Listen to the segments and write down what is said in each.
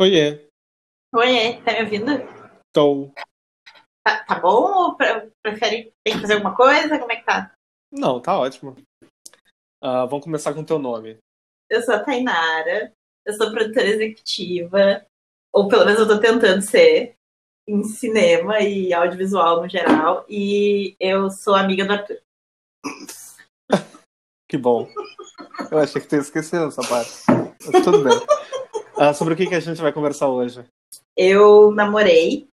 Oiê. Oiê, tá me ouvindo? Tô. Tá, tá bom ou pre- prefere tem que fazer alguma coisa? Como é que tá? Não, tá ótimo. Ah, vamos começar com o teu nome. Eu sou a Tainara, eu sou produtora executiva, ou pelo menos eu tô tentando ser, em cinema e audiovisual no geral, e eu sou amiga do Arthur. Que bom. Eu achei que tu ia esquecer essa parte. Mas tudo bem. Ah, sobre o que, que a gente vai conversar hoje? Eu namorei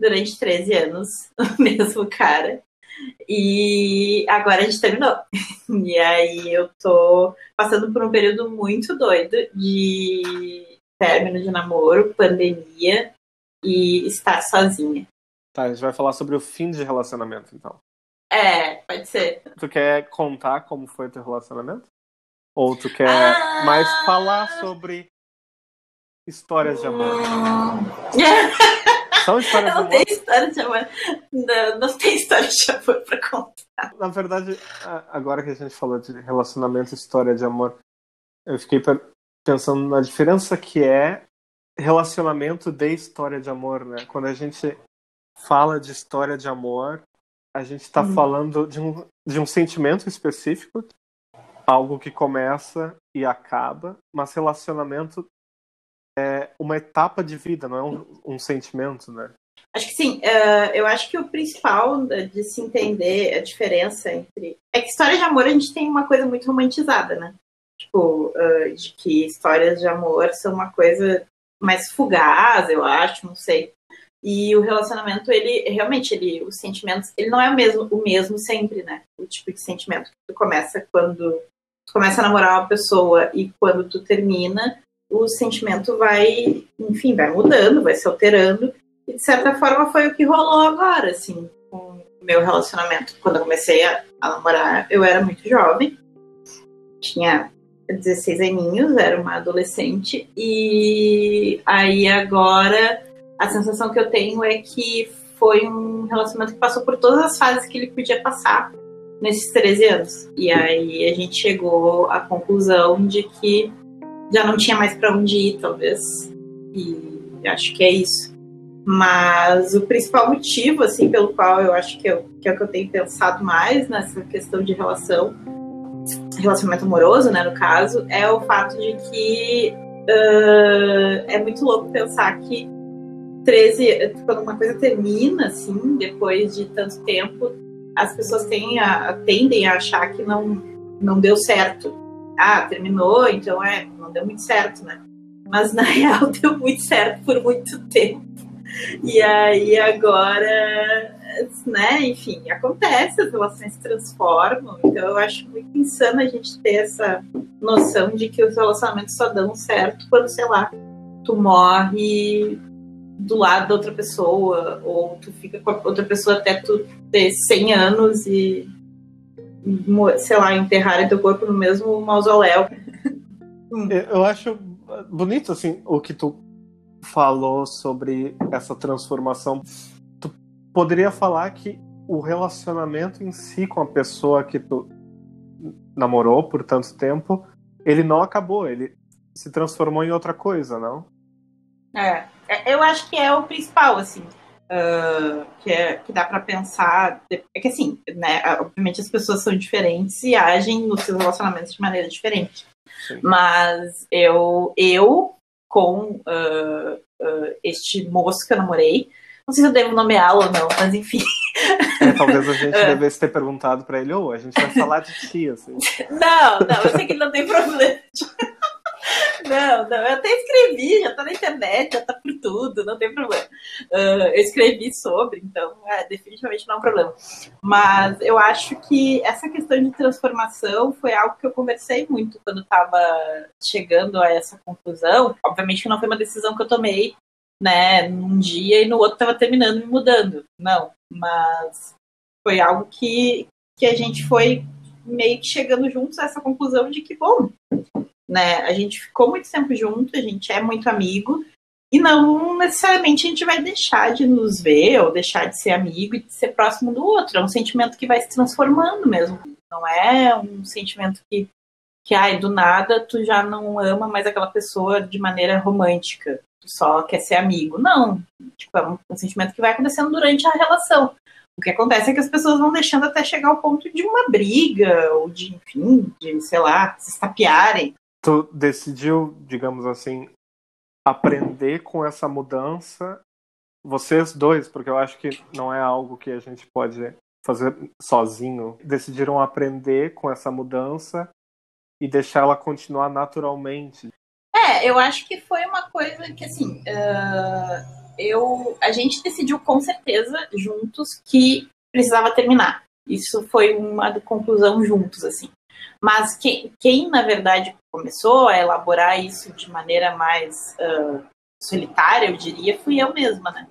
durante 13 anos o mesmo cara. E agora a gente terminou. E aí eu tô passando por um período muito doido de término de namoro, pandemia e estar sozinha. Tá, a gente vai falar sobre o fim de relacionamento, então. É, pode ser. Tu quer contar como foi teu relacionamento? Ou tu quer Ah! mais falar sobre histórias de amor? São histórias de Não amor? tem história de amor. Não, não tem história de amor pra contar. Na verdade, agora que a gente falou de relacionamento e história de amor, eu fiquei pensando na diferença que é relacionamento de história de amor, né? Quando a gente fala de história de amor, a gente está Hum. falando de um, de um sentimento específico, algo que começa e acaba, mas relacionamento é uma etapa de vida, não é um, um sentimento, né? Acho que sim. eh, eu acho que o principal de se entender a diferença entre. É que história de amor a gente tem uma coisa muito romantizada, né? Tipo, eh, de que histórias de amor são uma coisa mais fugaz, eu acho, não sei. E o relacionamento, ele realmente, ele, os sentimentos, ele não é o mesmo, o mesmo sempre, né? O tipo de sentimento que tu começa quando tu começa a namorar uma pessoa e quando tu termina, o sentimento vai, enfim, vai mudando, vai se alterando. E de certa forma foi o que rolou agora, assim, com o meu relacionamento. Quando eu comecei a, a namorar, eu era muito jovem, tinha 16 aninhos, era uma adolescente, e aí agora a sensação que eu tenho é que foi um relacionamento que passou por todas as fases que ele podia passar nesses 13 anos. E aí a gente chegou à conclusão de que já não tinha mais para onde ir, talvez. E acho que é isso. Mas o principal motivo, assim, pelo qual eu acho que, eu, que é o que eu tenho pensado mais nessa questão de relação, relacionamento amoroso, né, no caso, é o fato de que ah, é muito louco pensar que 13, quando uma coisa termina, assim, depois de tanto tempo, as pessoas têm a, tendem a achar que não, não deu certo. Ah, terminou, então é, não deu muito certo, né? Mas na real deu muito certo por muito tempo. E aí agora, né, enfim, acontece, as relações se transformam. Então eu acho muito insano a gente ter essa noção de que os relacionamentos só dão certo quando, sei lá, tu morre do lado da outra pessoa, ou tu fica com a outra pessoa até tu ter 100 anos e, sei lá, enterrarem teu corpo no mesmo mausoléu. Eu acho bonito assim o que tu falou sobre essa transformação. Tu poderia falar que o relacionamento em si com a pessoa que tu namorou por tanto tempo, ele não acabou, ele se transformou em outra coisa, não? É, é, eu acho que é o principal, assim, ah, que, é, que dá pra pensar. É que assim, né, obviamente as pessoas são diferentes e agem nos seus relacionamentos de maneira diferente. Sim. Mas eu, eu com ah, ah, este moço que eu namorei, não sei se eu devo nomeá-lo ou não, mas enfim. É, talvez a gente devesse ter perguntado pra ele, ou a gente vai falar de ti, assim. Não, não, eu sei que ele não tem problema. Não, não, eu até escrevi, já tá na internet, já tá por tudo, não tem problema. Ah, eu escrevi sobre, então é, definitivamente não é um problema. Mas eu acho que essa questão de transformação foi algo que eu conversei muito quando estava chegando a essa conclusão. Obviamente que não foi uma decisão que eu tomei, né, num dia e no outro estava terminando me mudando. Não, mas foi algo que, que a gente foi meio que chegando juntos a essa conclusão de que, bom, né, a gente ficou muito tempo junto, a gente é muito amigo, e não necessariamente a gente vai deixar de nos ver ou deixar de ser amigo e de ser próximo do outro. É um sentimento que vai se transformando mesmo. Não é um sentimento que, que ai, do nada tu já não ama mais aquela pessoa de maneira romântica. tu só quer ser amigo. Não. Tipo, é um, um sentimento que vai acontecendo durante a relação. O que acontece é que as pessoas vão deixando até chegar ao ponto de uma briga, ou de, enfim, de, sei lá, se estapearem. Tu decidiu, digamos assim, aprender com essa mudança, vocês dois, porque eu acho que não é algo que a gente pode fazer sozinho, decidiram aprender com essa mudança e deixar ela continuar naturalmente. É, eu acho que foi uma coisa que, assim, uh, eu, a gente decidiu com certeza juntos que precisava terminar. Isso foi uma conclusão juntos, assim. Mas quem, quem na verdade, começou a elaborar isso de maneira mais uh, solitária, eu diria, fui eu mesma, né?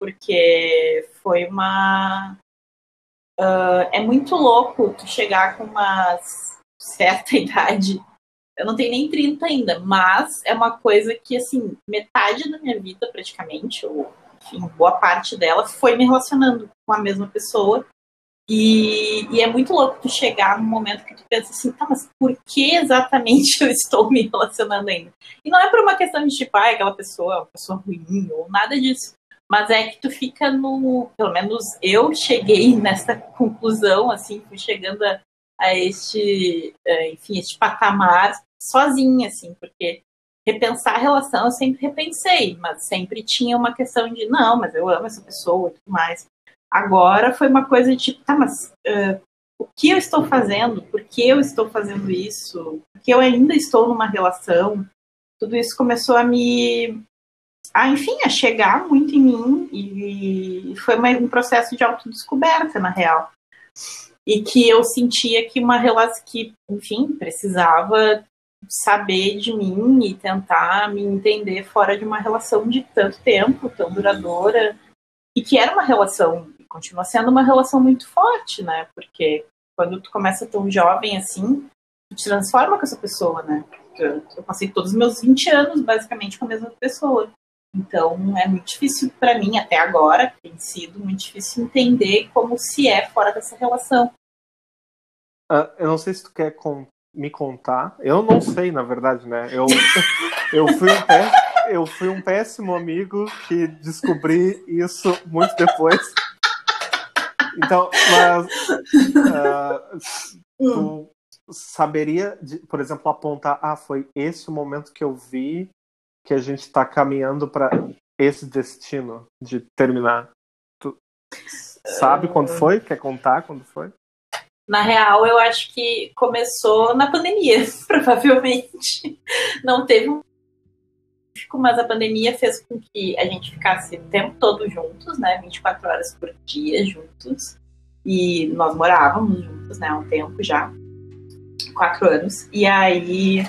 Porque foi uma. Uh, é muito louco tu chegar com uma certa idade eu não tenho nem 30 ainda, mas é uma coisa que, assim, metade da minha vida, praticamente, ou, enfim, boa parte dela, foi me relacionando com a mesma pessoa. E, e é muito louco tu chegar num momento que tu pensa assim, tá, mas por que exatamente eu estou me relacionando ainda? E não é por uma questão de, tipo, ah, aquela pessoa é uma pessoa ruim, ou nada disso. Mas é que tu fica no. Pelo menos eu cheguei nessa conclusão, assim, fui chegando a, a este, eh, enfim, este patamar sozinha, assim, porque repensar a relação eu sempre repensei, mas sempre tinha uma questão de não, mas eu amo essa pessoa e tudo mais. Agora foi uma coisa de tipo, tá, mas uh, o que eu estou fazendo? Por que eu estou fazendo isso? Porque eu ainda estou numa relação. Tudo isso começou a me. A, enfim, a chegar muito em mim e foi uma, um processo de autodescoberta, na real e que eu sentia que uma relação que, enfim, precisava saber de mim e tentar me entender fora de uma relação de tanto tempo, tão duradoura, e que era uma relação, continua sendo uma relação muito forte, né? Porque quando tu começa tão jovem assim, tu te transforma com essa pessoa, né? Eu passei todos os meus 20 anos basicamente com a mesma pessoa. Então é muito difícil para mim, até agora, tem sido muito difícil entender como se é fora dessa relação. Uh, eu não sei se tu quer me contar. Eu não sei, na verdade, né? Eu, eu, fui um eu fui um péssimo amigo que descobri isso muito depois. Então, mas uh, tu saberia, por exemplo, apontar, ah, foi esse o momento que eu vi que a gente está caminhando para esse destino de terminar. Tu sabe quando foi? Quer contar quando foi? Na real, eu acho que começou na pandemia, provavelmente. Não teve um mas a pandemia fez com que a gente ficasse o tempo todo juntos, né? 24 horas por dia juntos. E nós morávamos juntos, né? Há um tempo já. Quatro anos. E aí,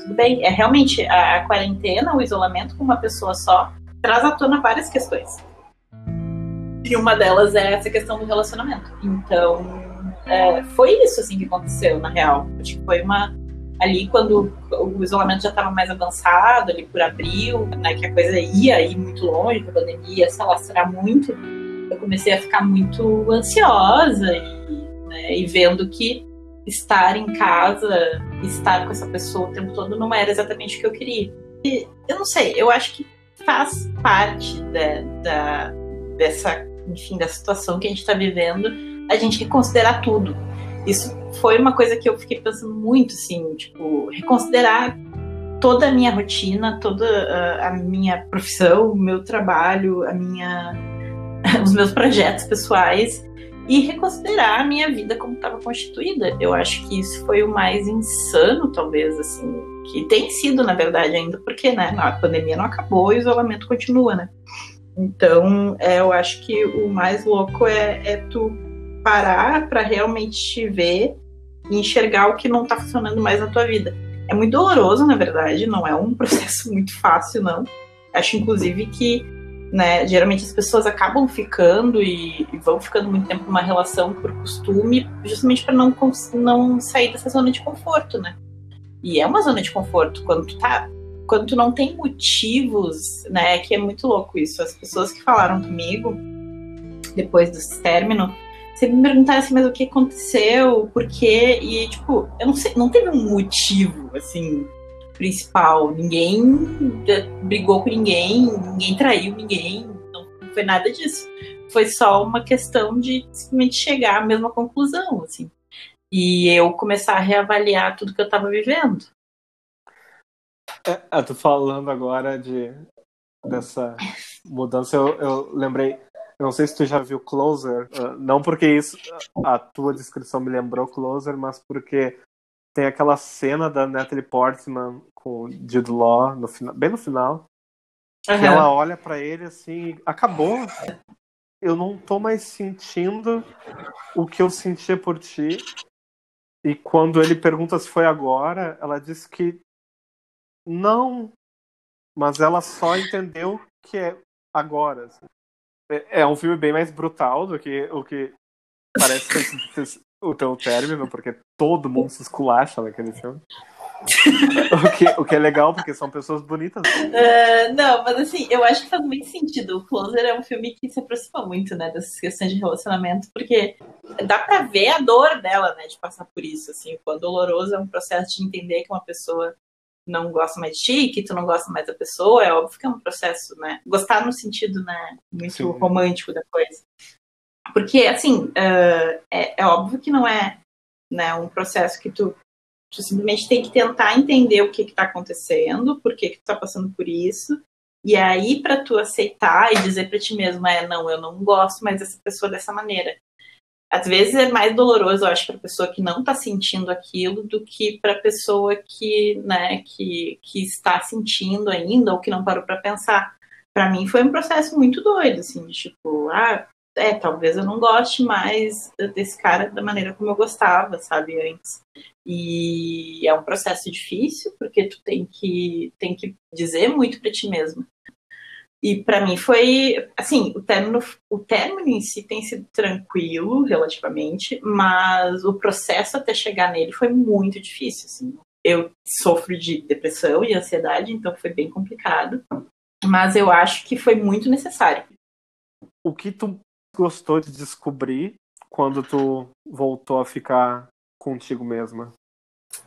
tudo bem. É realmente a, a quarentena, o isolamento com uma pessoa só, traz à tona várias questões. E uma delas é essa questão do relacionamento. Então, é, foi isso assim que aconteceu, na real. Acho que foi uma. Ali, quando o isolamento já estava mais avançado, ali por abril, né, que a coisa ia ir muito longe, a pandemia ia se alastrar muito, eu comecei a ficar muito ansiosa e, né, e vendo que estar em casa, estar com essa pessoa o tempo todo não era exatamente o que eu queria. E, eu não sei, eu acho que faz parte da, da dessa, enfim, da situação que a gente está vivendo a gente reconsiderar tudo. Isso foi uma coisa que eu fiquei pensando muito, assim, tipo, reconsiderar toda a minha rotina, toda a, a minha profissão, o meu trabalho, a minha, os meus projetos pessoais e reconsiderar a minha vida como estava constituída. Eu acho que isso foi o mais insano, talvez, assim, que tem sido, na verdade, ainda, porque, né, a pandemia não acabou, o isolamento continua, né? Então, é, eu acho que o mais louco é, é tu parar para realmente te ver e enxergar o que não está funcionando mais na tua vida. É muito doloroso, na verdade, não é um processo muito fácil, não. Acho, inclusive, que né, geralmente as pessoas acabam ficando e, e vão ficando muito tempo numa relação por costume, justamente para não, não sair dessa zona de conforto, né? E é uma zona de conforto quando tu tá. Quando tu não tem motivos, né? Que é muito louco isso. As pessoas que falaram comigo depois desse término sempre me perguntaram assim, mas o que aconteceu, por quê? E, tipo, eu não sei, não teve um motivo, assim. principal. Ninguém brigou com ninguém, ninguém traiu ninguém, não foi nada disso. Foi só uma questão de simplesmente chegar à mesma conclusão, assim. E eu começar a reavaliar tudo que eu estava vivendo. É, eu tô falando agora de dessa mudança, eu, eu lembrei. Eu não sei se tu já viu Closer, uh, não porque isso a tua descrição me lembrou Closer, mas porque tem aquela cena da Natalie Portman com o Jude Law no final, bem no final, uhum. que ela olha para ele assim, acabou. Eu não tô mais sentindo o que eu sentia por ti. E quando ele pergunta se foi agora, ela diz que não, mas ela só entendeu que é agora. Assim. É, é, um filme bem mais brutal do que o que parece o teu término, porque todo mundo se esculacha naquele filme. o, que, o que é legal, porque são pessoas bonitas. Uh, não, mas assim, eu acho que faz muito sentido. O Closer é um filme que se aproxima muito, né, dessas questões de relacionamento, porque dá pra ver a dor dela, né, de passar por isso, assim. Quando doloroso é um processo de entender que uma pessoa não gosta mais de ti, que tu não gosta mais da pessoa, é óbvio que é um processo, né? Gostar no sentido, né, muito Sim. romântico da coisa. Porque, assim, uh, é, é, óbvio que não é né, um processo que tu, tu simplesmente tem que tentar entender o que está acontecendo, por que, que tu tá passando por isso, e aí para tu aceitar e dizer para ti mesmo, é, não, eu não gosto mais dessa pessoa dessa maneira às vezes é mais doloroso, eu acho, para a pessoa que não está sentindo aquilo do que para a pessoa que, né, que, que está sentindo ainda ou que não parou para pensar. Para mim foi um processo muito doido, assim, de tipo, ah, é, talvez eu não goste mais desse cara da maneira como eu gostava, sabe, antes. E é um processo difícil, porque tu tem que, tem que dizer muito para ti mesmo. E para mim foi, assim, o término, o término em si tem sido tranquilo relativamente, mas o processo até chegar nele foi muito difícil, assim. Eu sofro de depressão e ansiedade, então foi bem complicado, mas eu acho que foi muito necessário. O que tu gostou de descobrir quando tu voltou a ficar contigo mesma?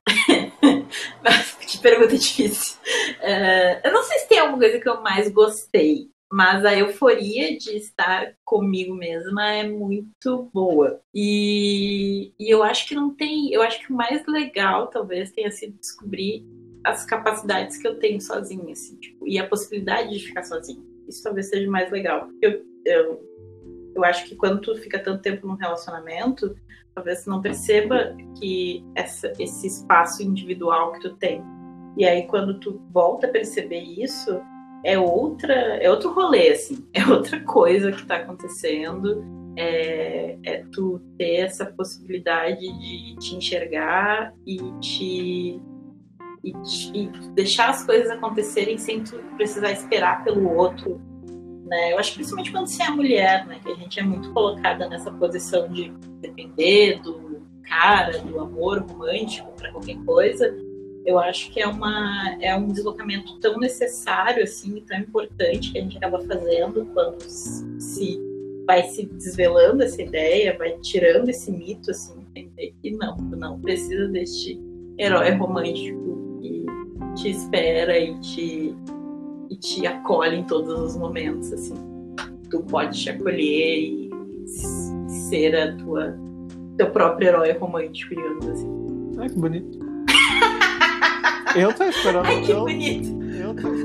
que pergunta difícil. Uh, eu não sei se tem alguma coisa que eu mais gostei, mas a euforia de estar comigo mesma é muito boa. E, e eu acho que não tem. Eu acho que o mais legal talvez tenha sido descobrir as capacidades que eu tenho sozinha, assim, tipo, e a possibilidade de ficar sozinha. Isso talvez seja mais legal. Eu, eu, eu acho que quando tu fica tanto tempo num relacionamento, talvez não perceba que essa, esse espaço individual que tu tem. E aí quando tu volta a perceber isso, é outra, é outro rolê, assim, é outra coisa que está acontecendo. É, é, tu ter essa possibilidade de te enxergar e te, e te, e deixar as coisas acontecerem sem tu precisar esperar pelo outro né? Eu acho principalmente quando você é mulher, né? Que a gente é muito colocada nessa posição de depender do cara, do amor romântico para qualquer coisa. Eu acho que é uma é um deslocamento tão necessário assim, tão importante que a gente acaba fazendo quando se vai se desvelando essa ideia, vai tirando esse mito assim, entender que não, não precisa deste herói romântico que te espera e te e te acolhe em todos os momentos, assim. Tu pode te acolher e ser a tua teu próprio herói romântico, digamos assim. Ai, que bonito. Eu tô esperando. Ai, que eu, bonito. Eu tô esperando